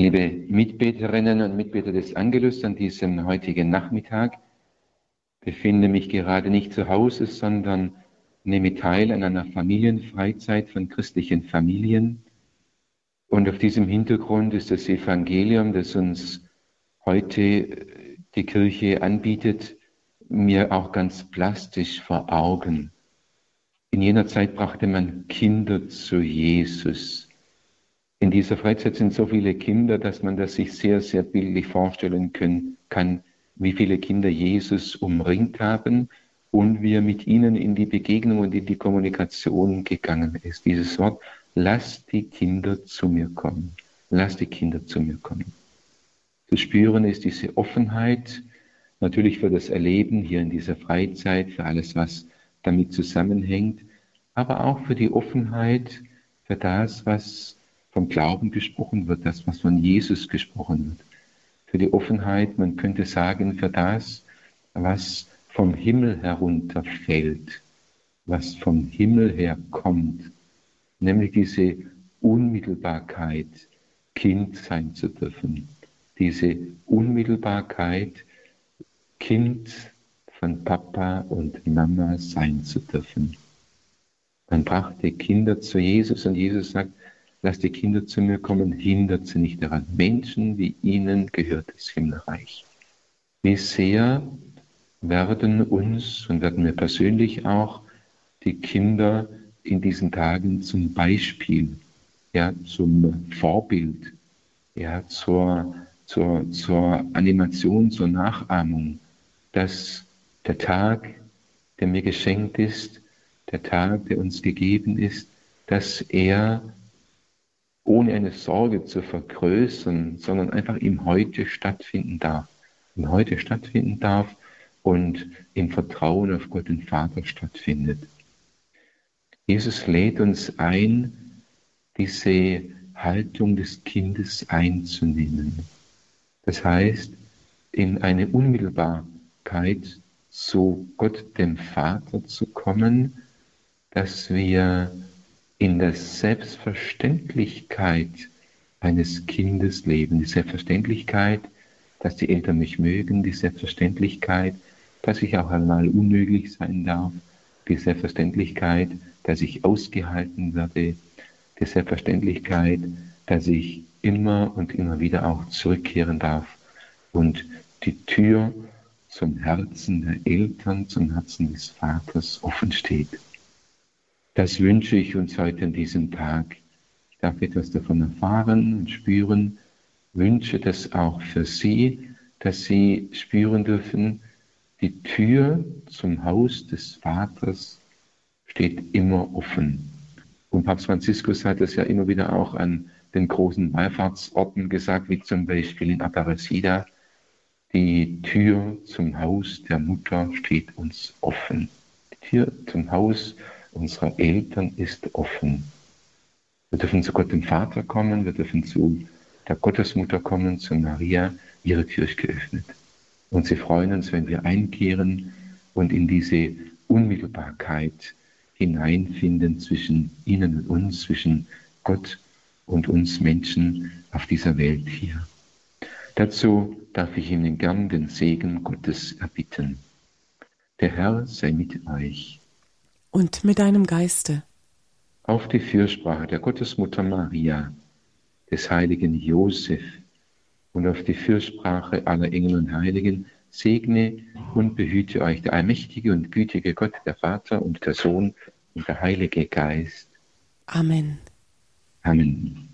Liebe Mitbeterinnen und Mitbeter des Angelus an diesem heutigen Nachmittag, befinde mich gerade nicht zu Hause, sondern nehme teil an einer Familienfreizeit von christlichen Familien. Und auf diesem Hintergrund ist das Evangelium, das uns heute die Kirche anbietet, mir auch ganz plastisch vor Augen. In jener Zeit brachte man Kinder zu Jesus. In dieser Freizeit sind so viele Kinder, dass man das sich sehr, sehr bildlich vorstellen können, kann, wie viele Kinder Jesus umringt haben und wie er mit ihnen in die Begegnung und in die Kommunikation gegangen ist. Dieses Wort, lass die Kinder zu mir kommen. Lass die Kinder zu mir kommen. Zu spüren ist diese Offenheit, natürlich für das Erleben hier in dieser Freizeit, für alles, was damit zusammenhängt, aber auch für die Offenheit, für das, was vom Glauben gesprochen wird, das, was von Jesus gesprochen wird. Für die Offenheit, man könnte sagen, für das, was vom Himmel herunterfällt, was vom Himmel her kommt, nämlich diese Unmittelbarkeit, Kind sein zu dürfen, diese Unmittelbarkeit, Kind von Papa und Mama sein zu dürfen. Man brachte Kinder zu Jesus und Jesus sagt, Lass die Kinder zu mir kommen, hindert sie nicht daran. Menschen, wie ihnen gehört das Himmelreich. Wie sehr werden uns und werden wir persönlich auch die Kinder in diesen Tagen zum Beispiel, ja, zum Vorbild, ja, zur, zur, zur Animation, zur Nachahmung, dass der Tag, der mir geschenkt ist, der Tag, der uns gegeben ist, dass er ohne eine Sorge zu vergrößern, sondern einfach im Heute stattfinden darf. Im Heute stattfinden darf und im Vertrauen auf Gott den Vater stattfindet. Jesus lädt uns ein, diese Haltung des Kindes einzunehmen. Das heißt, in eine Unmittelbarkeit zu Gott dem Vater zu kommen, dass wir in der Selbstverständlichkeit eines Kindes leben. Die Selbstverständlichkeit, dass die Eltern mich mögen, die Selbstverständlichkeit, dass ich auch einmal unmöglich sein darf, die Selbstverständlichkeit, dass ich ausgehalten werde, die Selbstverständlichkeit, dass ich immer und immer wieder auch zurückkehren darf und die Tür zum Herzen der Eltern, zum Herzen des Vaters offen steht. Das wünsche ich uns heute an diesem Tag. Ich darf etwas davon erfahren und spüren, wünsche das auch für Sie, dass Sie spüren dürfen, die Tür zum Haus des Vaters steht immer offen. Und Papst Franziskus hat es ja immer wieder auch an den großen Wallfahrtsorten gesagt, wie zum Beispiel in Aparecida. Die Tür zum Haus der Mutter steht uns offen. Die Tür zum Haus der unserer Eltern ist offen. Wir dürfen zu Gott dem Vater kommen, wir dürfen zu der Gottesmutter kommen, zu Maria, ihre ist geöffnet. Und sie freuen uns, wenn wir einkehren und in diese Unmittelbarkeit hineinfinden zwischen ihnen und uns, zwischen Gott und uns Menschen auf dieser Welt hier. Dazu darf ich Ihnen gern den Segen Gottes erbitten. Der Herr sei mit euch und mit deinem Geiste. Auf die Fürsprache der Gottesmutter Maria, des heiligen Josef und auf die Fürsprache aller Engel und Heiligen segne und behüte euch der allmächtige und gütige Gott, der Vater und der Sohn und der Heilige Geist. Amen. Amen.